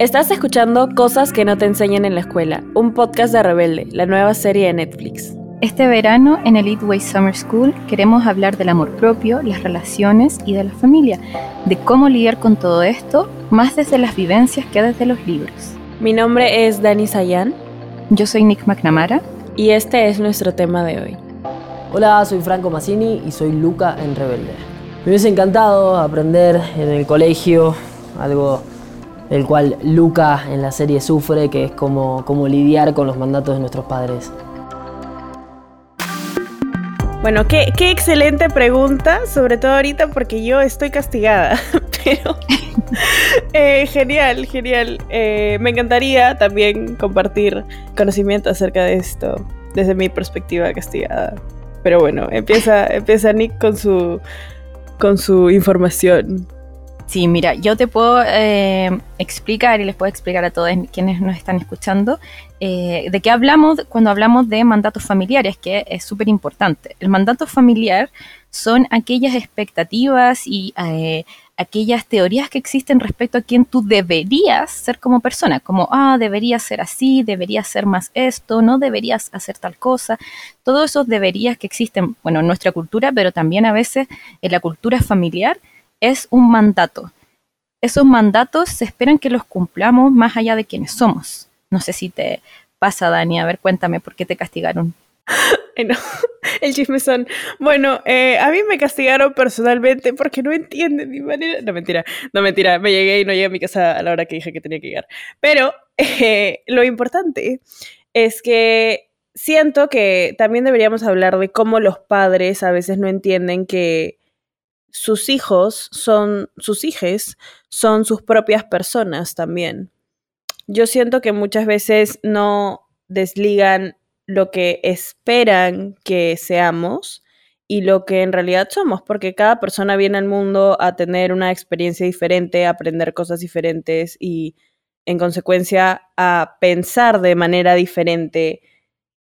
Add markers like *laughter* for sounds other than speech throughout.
Estás escuchando Cosas que no te enseñan en la escuela, un podcast de Rebelde, la nueva serie de Netflix. Este verano en Elite Way Summer School queremos hablar del amor propio, las relaciones y de la familia, de cómo lidiar con todo esto, más desde las vivencias que desde los libros. Mi nombre es Dani Sayan. Yo soy Nick McNamara. Y este es nuestro tema de hoy. Hola, soy Franco Massini y soy Luca en Rebelde. Me hubiese encantado aprender en el colegio algo del cual Luca en la serie sufre, que es como, como lidiar con los mandatos de nuestros padres. Bueno, qué, qué, excelente pregunta, sobre todo ahorita porque yo estoy castigada, *laughs* pero *laughs* eh, genial, genial. Eh, me encantaría también compartir conocimiento acerca de esto desde mi perspectiva castigada. Pero bueno, empieza, empieza Nick con su, con su información. Sí, mira, yo te puedo eh, explicar y les puedo explicar a todos quienes nos están escuchando eh, de qué hablamos cuando hablamos de mandatos familiares, que es súper importante. El mandato familiar son aquellas expectativas y eh, aquellas teorías que existen respecto a quién tú deberías ser como persona, como, ah, deberías ser así, deberías ser más esto, no deberías hacer tal cosa. Todos esos deberías que existen, bueno, en nuestra cultura, pero también a veces en la cultura familiar es un mandato. Esos mandatos se esperan que los cumplamos más allá de quienes somos. No sé si te pasa, Dani. A ver, cuéntame por qué te castigaron. *laughs* no, *laughs* el chisme son. Bueno, eh, a mí me castigaron personalmente porque no entienden mi manera. No, mentira, no, mentira. Me llegué y no llegué a mi casa a la hora que dije que tenía que llegar. Pero *laughs* eh, lo importante es que siento que también deberíamos hablar de cómo los padres a veces no entienden que sus hijos son, sus hijes son sus propias personas también. Yo siento que muchas veces no desligan lo que esperan que seamos y lo que en realidad somos, porque cada persona viene al mundo a tener una experiencia diferente, a aprender cosas diferentes y en consecuencia a pensar de manera diferente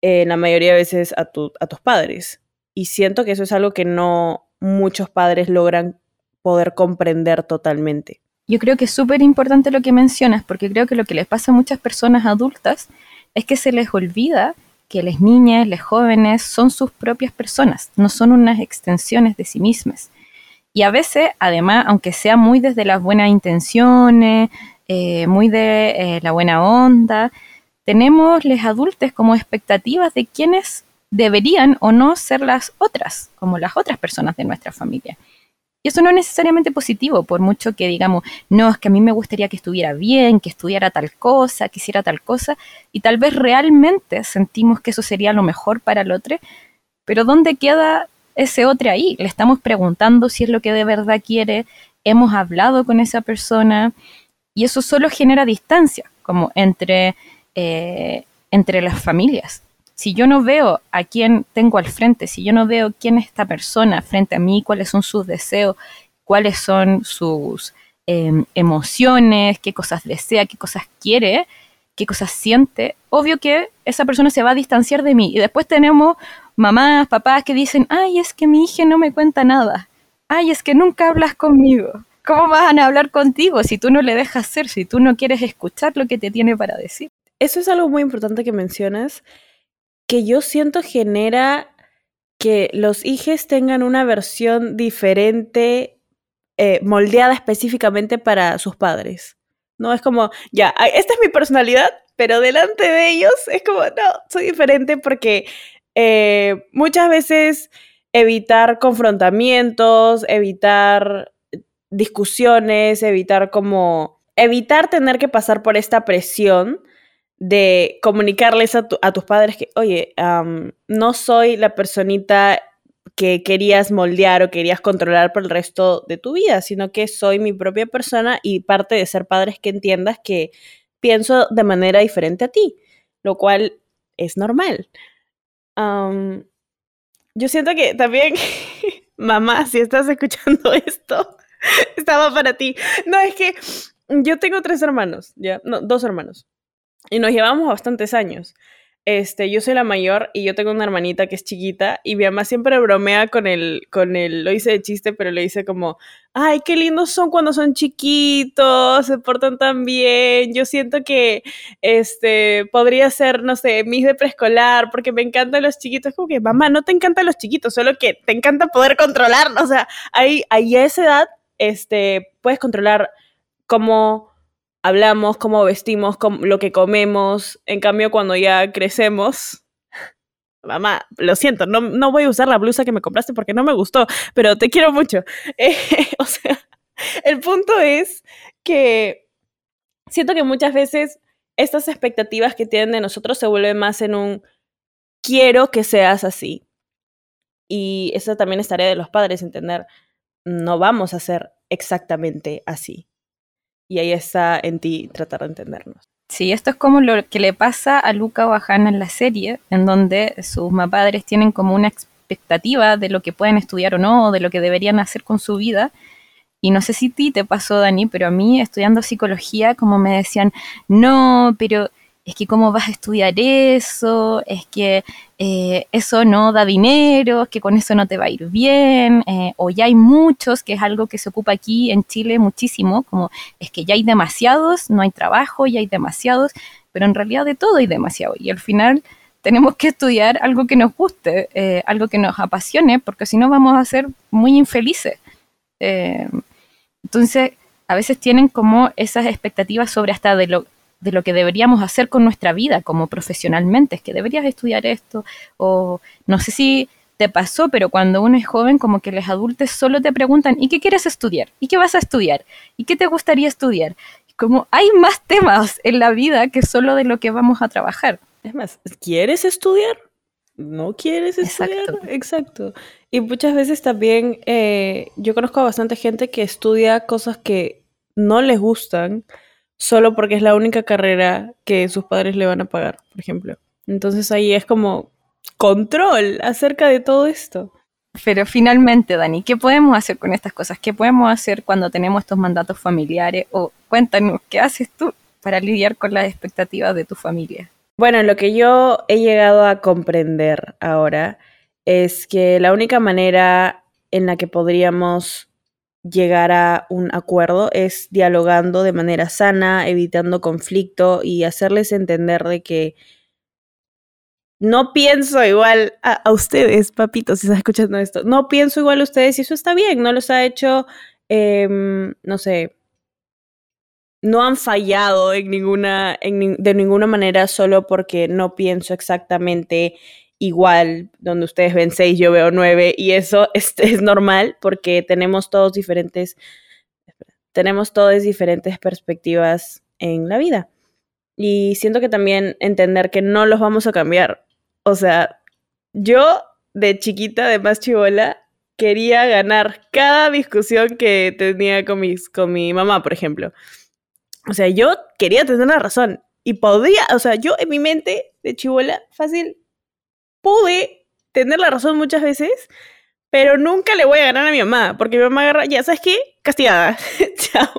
en la mayoría de veces a, a tus padres. Y siento que eso es algo que no, muchos padres logran poder comprender totalmente. Yo creo que es súper importante lo que mencionas, porque creo que lo que les pasa a muchas personas adultas es que se les olvida que las niñas, las jóvenes son sus propias personas, no son unas extensiones de sí mismas. Y a veces, además, aunque sea muy desde las buenas intenciones, eh, muy de eh, la buena onda, tenemos les adultos como expectativas de quiénes deberían o no ser las otras, como las otras personas de nuestra familia. Y eso no es necesariamente positivo, por mucho que digamos, no, es que a mí me gustaría que estuviera bien, que estudiara tal cosa, que hiciera tal cosa, y tal vez realmente sentimos que eso sería lo mejor para el otro, pero ¿dónde queda ese otro ahí? Le estamos preguntando si es lo que de verdad quiere, hemos hablado con esa persona, y eso solo genera distancia, como entre, eh, entre las familias si yo no veo a quién tengo al frente, si yo no veo quién es esta persona frente a mí, cuáles son sus deseos, cuáles son sus em, emociones, qué cosas desea, qué cosas quiere, qué cosas siente, obvio que esa persona se va a distanciar de mí. Y después tenemos mamás, papás que dicen, ay, es que mi hija no me cuenta nada, ay, es que nunca hablas conmigo. ¿Cómo van a hablar contigo si tú no le dejas ser, si tú no quieres escuchar lo que te tiene para decir? Eso es algo muy importante que mencionas que yo siento genera que los hijos tengan una versión diferente, eh, moldeada específicamente para sus padres. No es como, ya, esta es mi personalidad, pero delante de ellos es como, no, soy diferente porque eh, muchas veces evitar confrontamientos, evitar discusiones, evitar como, evitar tener que pasar por esta presión de comunicarles a, tus padres que, oye, no soy la personita que querías moldear o querías controlar por el resto de tu vida, sino que soy mi propia persona y parte de ser padres que entiendas que pienso de manera diferente a ti, lo cual es normal. yo siento que también, *laughs* mamá, si estás escuchando *laughs* esto, estaba para ti. No, es que yo tengo tres hermanos, ya, no, dos hermanos y nos llevamos bastantes años. este, yo soy la mayor y yo tengo una hermanita que es chiquita y mi mamá siempre bromea con el, con el, lo hice de chiste, pero le dice como, ay, qué lindos son cuando son chiquitos, se portan tan bien, yo siento que, este, podría ser, no sé, mis de preescolar, porque me encantan los chiquitos, como que, mamá, no te encantan los chiquitos, solo que te encanta poder controlarlos, o sea, ahí, ahí a esa edad, este, puedes controlar cómo hablamos, cómo vestimos, lo que comemos. En cambio, cuando ya crecemos, *laughs* mamá, lo siento, no, no, voy a usar la blusa que me compraste porque no me gustó, pero te quiero mucho. *laughs* Eh, o sea, el punto es que siento que muchas veces estas expectativas que tienen de nosotros se vuelven más en un quiero que seas así. Y esa también es tarea de los padres, entender, no vamos a ser exactamente así y ahí está en ti tratar de entendernos. Sí, esto es como lo que le pasa a Luca o a Hannah en la serie, en donde sus padres tienen como una expectativa de lo que pueden estudiar o no, de lo que deberían hacer con su vida. Y no sé si a ti te pasó, Dani, pero a mí estudiando psicología, como me decían, no, pero es que cómo vas a estudiar eso, es que eh, eso no da dinero, es que con eso no te va a ir bien, eh, o ya hay muchos, que es algo que se ocupa aquí en Chile muchísimo, como es que ya hay demasiados, no hay trabajo, ya hay demasiados, pero en realidad de todo hay demasiado, y al final tenemos que estudiar algo que nos guste, eh, algo que nos apasione, porque si no vamos a ser muy infelices. entonces, a veces tienen como esas expectativas sobre hasta de lo de lo que deberíamos hacer con nuestra vida como profesionalmente, es que deberías estudiar esto, o no sé si te pasó, pero cuando uno es joven, como que los adultos solo te preguntan, ¿y qué quieres estudiar? ¿Y qué vas a estudiar? ¿Y qué te gustaría estudiar? Como hay más temas en la vida que solo de lo que vamos a trabajar. Es más, ¿quieres estudiar? ¿No quieres estudiar? Exacto. Y muchas veces también eh, yo conozco a bastante gente que estudia cosas que no les gustan solo porque es la única carrera que sus padres le van a pagar, por ejemplo. Entonces ahí es como control acerca de todo esto. Pero finalmente, Dani, ¿qué podemos hacer con estas cosas? ¿Qué podemos hacer cuando tenemos estos mandatos familiares? O cuéntanos, ¿qué haces tú para lidiar con las expectativas de tu familia? Bueno, lo que yo he llegado a comprender ahora es que la única manera en la que podríamos llegar a un acuerdo es dialogando de manera sana, evitando conflicto y hacerles entender de que no pienso igual a, ustedes, papitos, si estás escuchando esto, no pienso igual a ustedes y eso está bien, no los ha hecho, em, no sé, no han fallado en ninguna, de ninguna manera solo porque no pienso exactamente igual, donde ustedes ven seis, yo veo nueve, y eso *laughs* es, es normal porque tenemos todos diferentes, tenemos todas diferentes perspectivas en la vida. Y siento que también entender que no los vamos a cambiar. O sea, yo de chiquita, de más chivola, quería ganar cada discusión que tenía con, mis, con mi mamá, por ejemplo. O sea, yo quería tener la razón y podía, o sea, yo en mi mente de chivola, fácil, pude tener la razón muchas veces, pero nunca le voy a ganar a mi mamá, porque mi mamá agarra, ya, ¿sabes qué? Castigada. *laughs* Chao.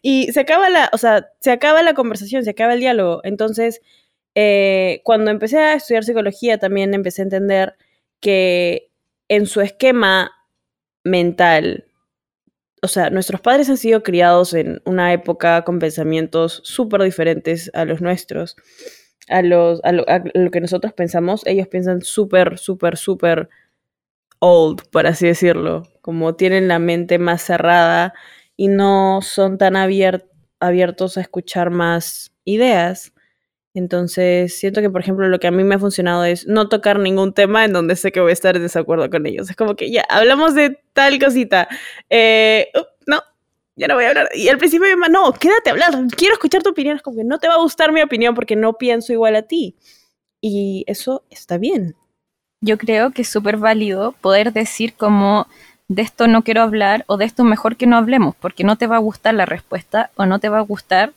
Y se acaba la, o sea, se acaba la conversación, se acaba el diálogo. Entonces, eh, cuando empecé a estudiar psicología, también empecé a entender que en su esquema mental, o sea, nuestros padres han sido criados en una época con pensamientos súper diferentes a los nuestros a, los, a, lo, que nosotros pensamos, ellos piensan súper, súper, súper old, por así decirlo, como tienen la mente más cerrada y no son tan abiertos a escuchar más ideas. Entonces, siento que, por ejemplo, lo que a mí me ha funcionado es no tocar ningún tema en donde sé que voy a estar en desacuerdo con ellos. Es como que ya, hablamos de tal cosita. Eh, no, ya no voy a hablar. Y al principio mi mamá, no, quédate a hablar, quiero escuchar tu opinión. Es como que no te va a gustar mi opinión porque no pienso igual a ti. Y eso está bien. Yo creo que es súper válido poder decir como de esto no quiero hablar o de esto mejor que no hablemos, porque no te va a gustar la respuesta o no te va a gustar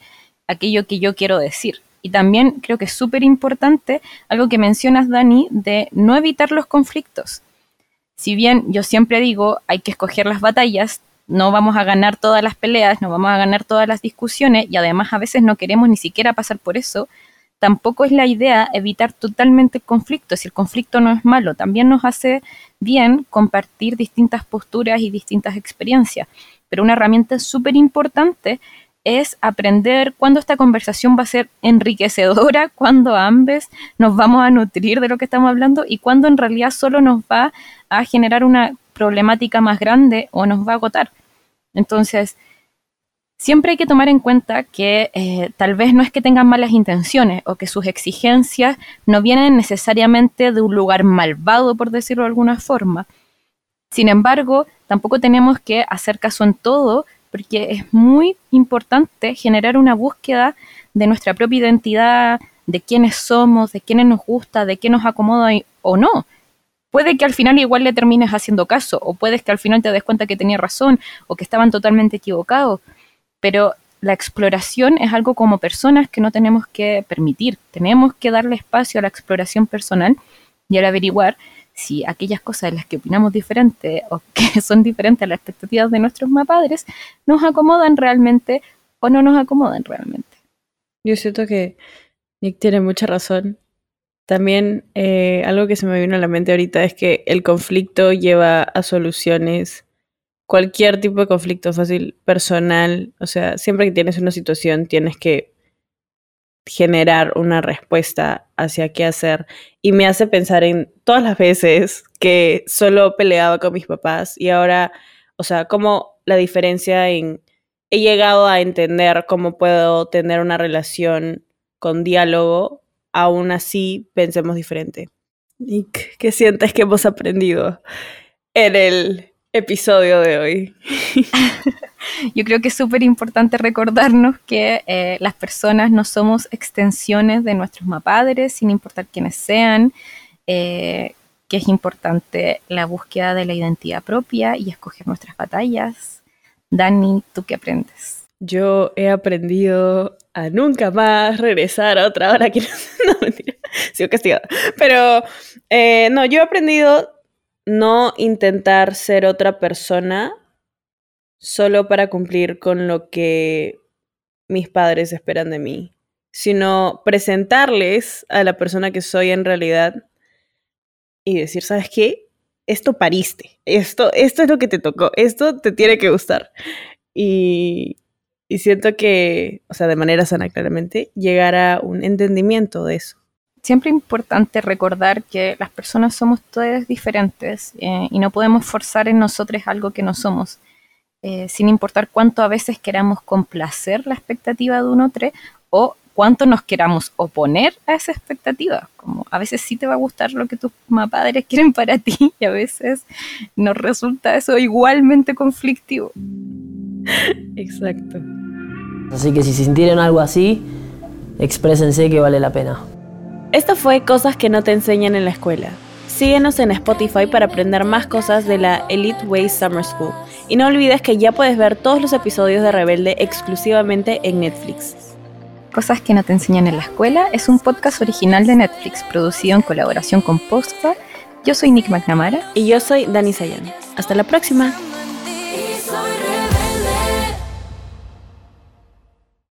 aquello que yo quiero decir. Y también creo que es súper importante algo que mencionas, Dani, de no evitar los conflictos. Si bien yo siempre digo hay que escoger las batallas, no vamos a ganar todas las peleas, no vamos a ganar todas las discusiones y además a veces no queremos ni siquiera pasar por eso. tampoco es la idea evitar totalmente el conflicto, si el conflicto no es malo, también nos hace bien compartir distintas posturas y distintas experiencias, pero una herramienta súper importante es aprender cuándo esta conversación va a ser enriquecedora, *laughs* cuándo ambos nos vamos a nutrir de lo que estamos hablando y cuándo en realidad solo nos va a generar una problemática más grande o nos va a agotar. Entonces, siempre hay que tomar en cuenta que eh, tal vez no es que tengan malas intenciones o que sus exigencias no vienen necesariamente de un lugar malvado, por decirlo de alguna forma. Sin embargo, tampoco tenemos que hacer caso en todo, porque es muy importante generar una búsqueda de nuestra propia identidad, de quiénes somos, de quiénes nos gusta, de qué nos acomoda o no. Puede que al final igual le termines haciendo caso, o puedes que al final te des cuenta que tenía razón, o que estaban totalmente equivocados, pero la exploración es algo como personas que no tenemos que permitir, tenemos que darle espacio a la exploración personal y al averiguar si aquellas cosas de las que opinamos diferente o *laughs* que son diferentes a las expectativas de nuestros padres nos acomodan realmente o no nos acomodan realmente. Yo siento que Nick tiene mucha razón también eh, algo que se me vino a la mente ahorita es que el conflicto lleva a soluciones, cualquier tipo de conflicto fácil, personal, o sea, siempre que tienes una situación tienes que generar una respuesta hacia qué hacer. Y me hace pensar en todas las veces que solo peleaba con mis papás y ahora, o sea, como la diferencia en he llegado a entender cómo puedo tener una relación con diálogo aún así pensemos diferente. Nick, ¿qué sientes que hemos aprendido en el episodio de hoy? *laughs* Yo creo que es súper importante recordarnos que eh, las personas no somos extensiones de nuestros padres, sin importar quiénes sean, eh, que es importante la búsqueda de la identidad propia y escoger nuestras batallas. Dani, ¿tú qué aprendes? Yo he aprendido a nunca más regresar a otra hora que *laughs* no, mentira, sigo castigada. Pero eh, no, yo he aprendido no intentar ser otra persona solo para cumplir con lo que mis padres esperan de mí, sino presentarles a la persona que soy en realidad y decir, ¿sabes qué? Esto pariste, esto, esto es lo que te tocó, esto te tiene que gustar. Y, y siento que, o sea, de manera sana claramente, llegar a un entendimiento de eso. Siempre es importante recordar que las personas somos todas diferentes eh, y no podemos forzar en nosotros algo que no somos, eh, sin importar cuánto a veces queramos complacer la expectativa de un otro o cuánto nos queramos oponer a esa expectativa. Como a veces sí te va a gustar lo que tus padres *laughs* quieren para ti y a veces nos resulta eso igualmente conflictivo. *laughs* Exacto. Así que si sintieron algo así, exprésense que vale la pena. Esto fue Cosas que no te enseñan en la escuela. Síguenos en Spotify para aprender más cosas de la Elite Way Summer School. Y no olvides que ya puedes ver todos los episodios de Rebelde exclusivamente en Netflix. Cosas que no te enseñan en la escuela es un podcast original de Netflix producido en colaboración con Postcard. Yo soy Nick McNamara. Y yo soy Dani Sayan. Hasta la próxima.